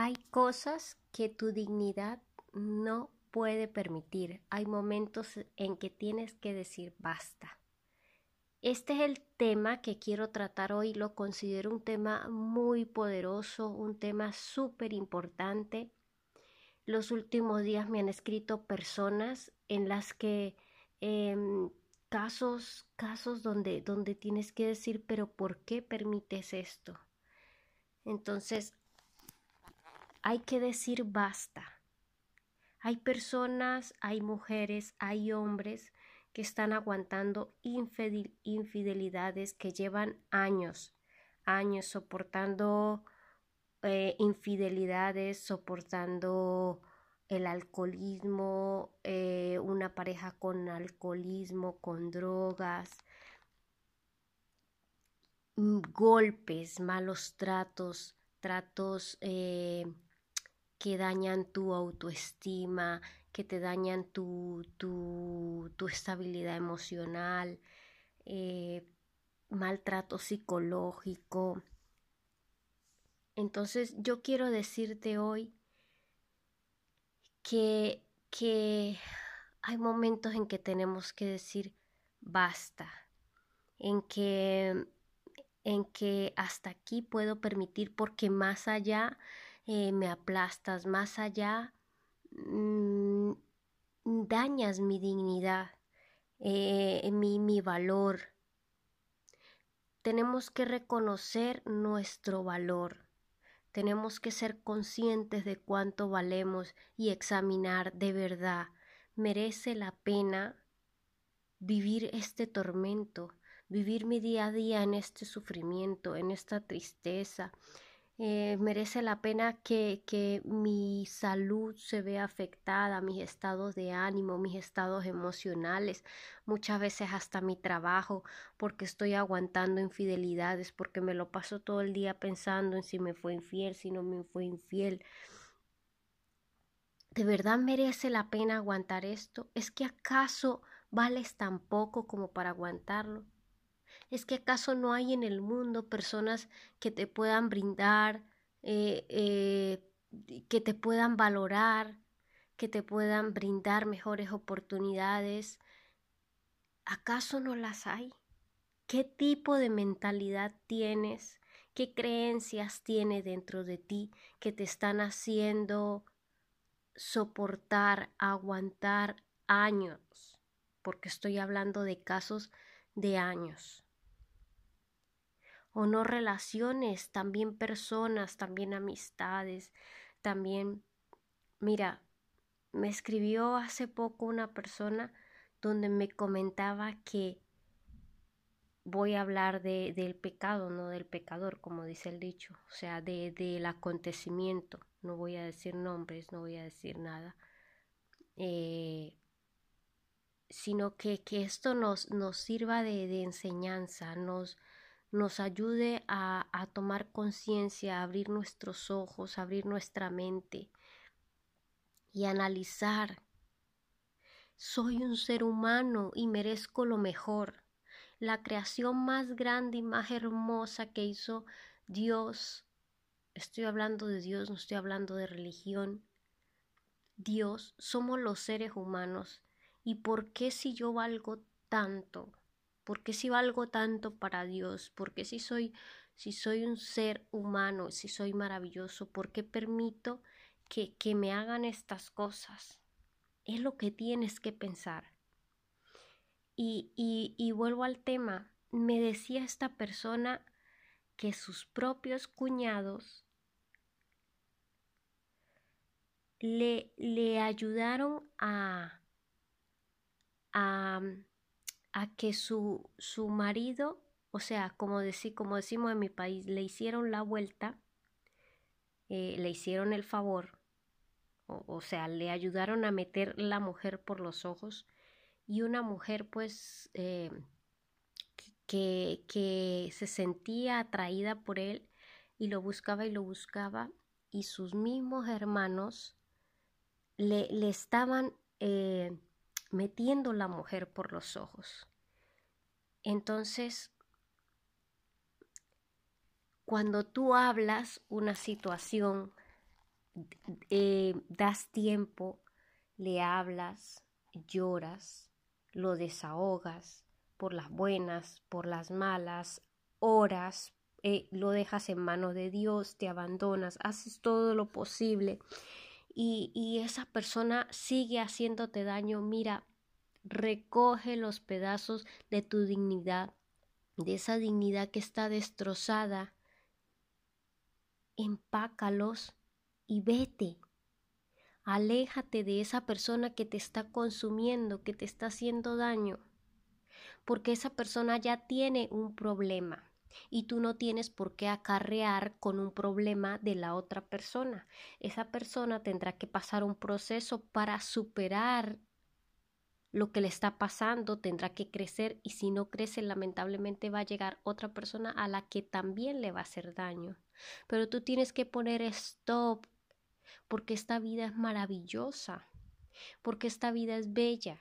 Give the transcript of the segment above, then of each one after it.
Hay cosas que tu dignidad no puede permitir. Hay momentos en que tienes que decir basta. Este es el tema que quiero tratar hoy. Lo considero un tema muy poderoso, un tema súper importante. Los últimos días me han escrito personas en las que em, casos, casos donde, donde tienes que decir, pero ¿por qué permites esto? Entonces, hay que decir basta. Hay personas, hay mujeres, hay hombres que están aguantando infidelidades que llevan años, años soportando eh, infidelidades, soportando el alcoholismo, eh, una pareja con alcoholismo, con drogas, mm, golpes, malos tratos, tratos eh, que dañan tu autoestima, que te dañan tu, tu, tu estabilidad emocional, eh, maltrato psicológico. Entonces yo quiero decirte hoy que, que hay momentos en que tenemos que decir basta, en que, en que hasta aquí puedo permitir porque más allá eh, me aplastas, más allá mm, dañas mi dignidad, eh, mi, mi valor. Tenemos que reconocer nuestro valor tenemos que ser conscientes de cuánto valemos y examinar de verdad. ¿Merece la pena vivir este tormento, vivir mi día a día en este sufrimiento, en esta tristeza, eh, merece la pena que, que mi salud se vea afectada, mis estados de ánimo, mis estados emocionales, muchas veces hasta mi trabajo, porque estoy aguantando infidelidades, porque me lo paso todo el día pensando en si me fue infiel, si no me fue infiel. ¿De verdad merece la pena aguantar esto? ¿Es que acaso vales tan poco como para aguantarlo? ¿Es que acaso no hay en el mundo personas que te puedan brindar, eh, eh, que te puedan valorar, que te puedan brindar mejores oportunidades? ¿Acaso no las hay? ¿Qué tipo de mentalidad tienes? ¿Qué creencias tiene dentro de ti que te están haciendo soportar, aguantar años? Porque estoy hablando de casos de años o no relaciones, también personas, también amistades, también, mira, me escribió hace poco una persona donde me comentaba que voy a hablar de, del pecado, no del pecador, como dice el dicho, o sea, de, del acontecimiento, no voy a decir nombres, no voy a decir nada, eh, sino que, que, esto nos, nos sirva de, de enseñanza, nos, nos ayude a, a tomar conciencia, a abrir nuestros ojos, a abrir nuestra mente y analizar. Soy un ser humano y merezco lo mejor. La creación más grande y más hermosa que hizo Dios. Estoy hablando de Dios, no estoy hablando de religión. Dios, somos los seres humanos. ¿Y por qué si yo valgo tanto? ¿Por qué si valgo tanto para Dios? ¿Por qué si soy, si soy un ser humano, si soy maravilloso? ¿Por qué permito que, que me hagan estas cosas? Es lo que tienes que pensar. Y, y, y vuelvo al tema. Me decía esta persona que sus propios cuñados le, le ayudaron a, a a que su, su marido, o sea, como, como decimos en mi país, le hicieron la vuelta, eh, le hicieron el favor, o, sea, le ayudaron a meter la mujer por los ojos y una mujer pues eh, que, que se sentía atraída por él y lo buscaba y lo buscaba y sus mismos hermanos le, le estaban eh, metiendo la mujer por los ojos. Entonces, cuando tú hablas una situación eh, das tiempo, le hablas, lloras, lo desahogas por las buenas, por las malas, oras, eh, lo dejas en manos de Dios, te abandonas, haces todo lo posible y, esa persona sigue haciéndote daño, mira, recoge los pedazos de tu dignidad, de esa dignidad que está destrozada, empácalos y vete. Aléjate de esa persona que te está consumiendo, que te está haciendo daño, porque esa persona ya tiene un problema y tú no tienes por qué acarrear con un problema de la otra persona. Esa persona tendrá que pasar un proceso para superar lo que le está pasando, tendrá que crecer y si no crece lamentablemente va a llegar otra persona a la que también le va a hacer daño. Pero tú tienes que poner stop porque esta vida es maravillosa, porque esta vida es bella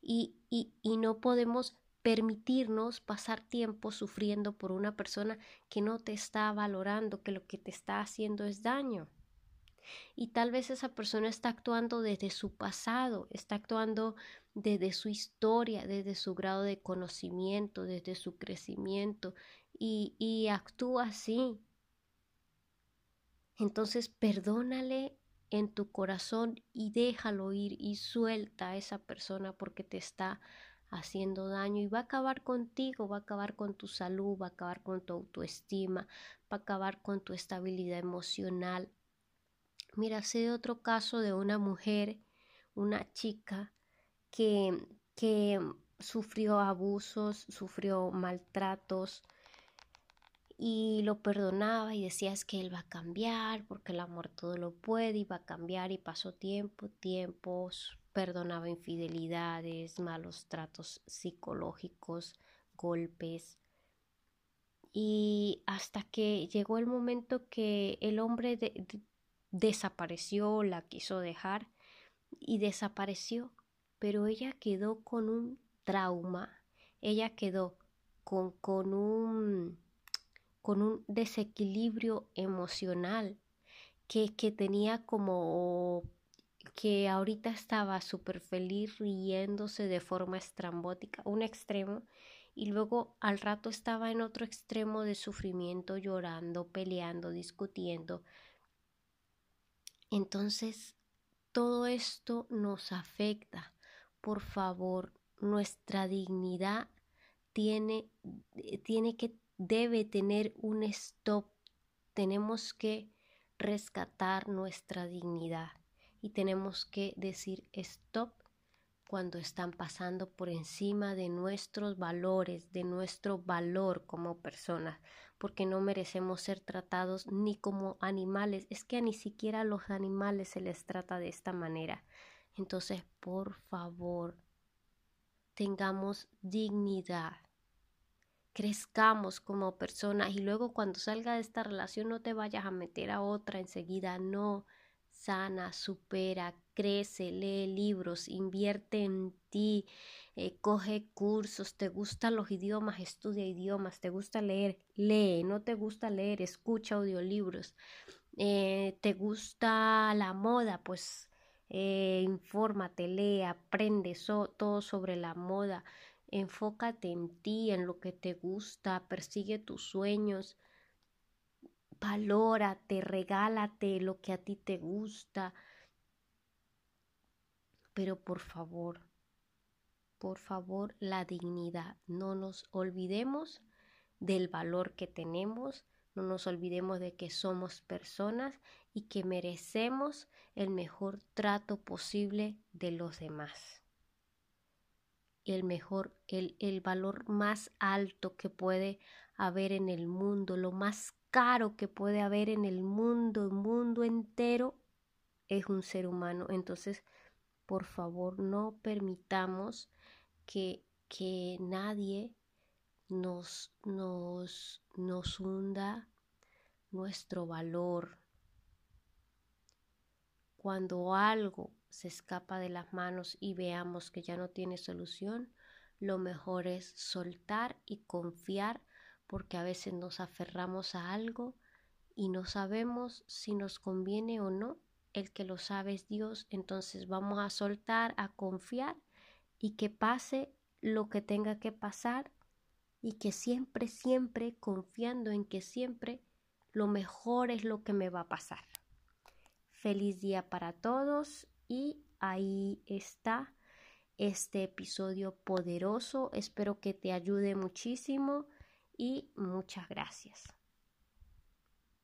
y, y, y no podemos permitirnos pasar tiempo sufriendo por una persona que no te está valorando, que lo que te está haciendo es daño. Y tal vez esa persona está actuando desde su pasado, está actuando desde su historia, desde su grado de conocimiento, desde su crecimiento, y, actúa así. Entonces perdónale en tu corazón y déjalo ir y suelta a esa persona porque te está haciendo daño y va a acabar contigo, va a acabar con tu salud, va a acabar con tu autoestima, va a acabar con tu estabilidad emocional. Mira, sé de otro caso de una mujer, una chica que, que sufrió abusos, sufrió maltratos y lo perdonaba y decía es que él va a cambiar porque el amor todo lo puede y va a cambiar y pasó tiempo, tiempos, perdonaba infidelidades, malos tratos psicológicos, golpes. Y hasta que llegó el momento que el hombre desapareció, la quiso dejar y desapareció, pero ella quedó con un trauma, ella quedó con, con un con un desequilibrio emocional que, que tenía como que ahorita estaba súper feliz riéndose de forma estrambótica, un extremo, y luego al rato estaba en otro extremo de sufrimiento, llorando, peleando, discutiendo. Entonces, todo esto nos afecta. Por favor, nuestra dignidad tiene, tiene que, debe tener un stop. Tenemos que rescatar nuestra dignidad y tenemos que decir stop cuando están pasando por encima de nuestros valores, de nuestro valor como personas, porque no merecemos ser tratados ni como animales, es que ni siquiera a los animales se les trata de esta manera. Entonces, por favor, tengamos dignidad, crezcamos como personas y luego cuando salga de esta relación no te vayas a meter a otra enseguida, no sana, supera, crece, lee libros, invierte en ti, eh, coge cursos, te gustan los idiomas, estudia idiomas, te gusta leer, lee, no te gusta leer, escucha audiolibros, eh, te gusta la moda, pues eh, infórmate, lee, aprende todo sobre la moda, enfócate en ti, en lo que te gusta, persigue tus sueños, valórate, regálate lo que a ti te gusta. Pero por favor, por favor, la dignidad. No nos olvidemos del valor que tenemos, no nos olvidemos de que somos personas y que merecemos el mejor trato posible de los demás. El mejor, el, el valor más alto que puede haber en el mundo, lo más caro que puede haber en el mundo, el mundo entero, es un ser humano. Entonces, por favor, no permitamos que, que nadie nos, nos, nos hunda nuestro valor. Cuando algo se escapa de las manos y veamos que ya no tiene solución, lo mejor es soltar y confiar porque a veces nos aferramos a algo y no sabemos si nos conviene o no. El que lo sabe es Dios, entonces vamos a soltar, a confiar y que pase lo que tenga que pasar y que siempre, siempre confiando en que siempre lo mejor es lo que me va a pasar. Feliz día para todos y ahí está este episodio poderoso. Espero que te ayude muchísimo y muchas gracias.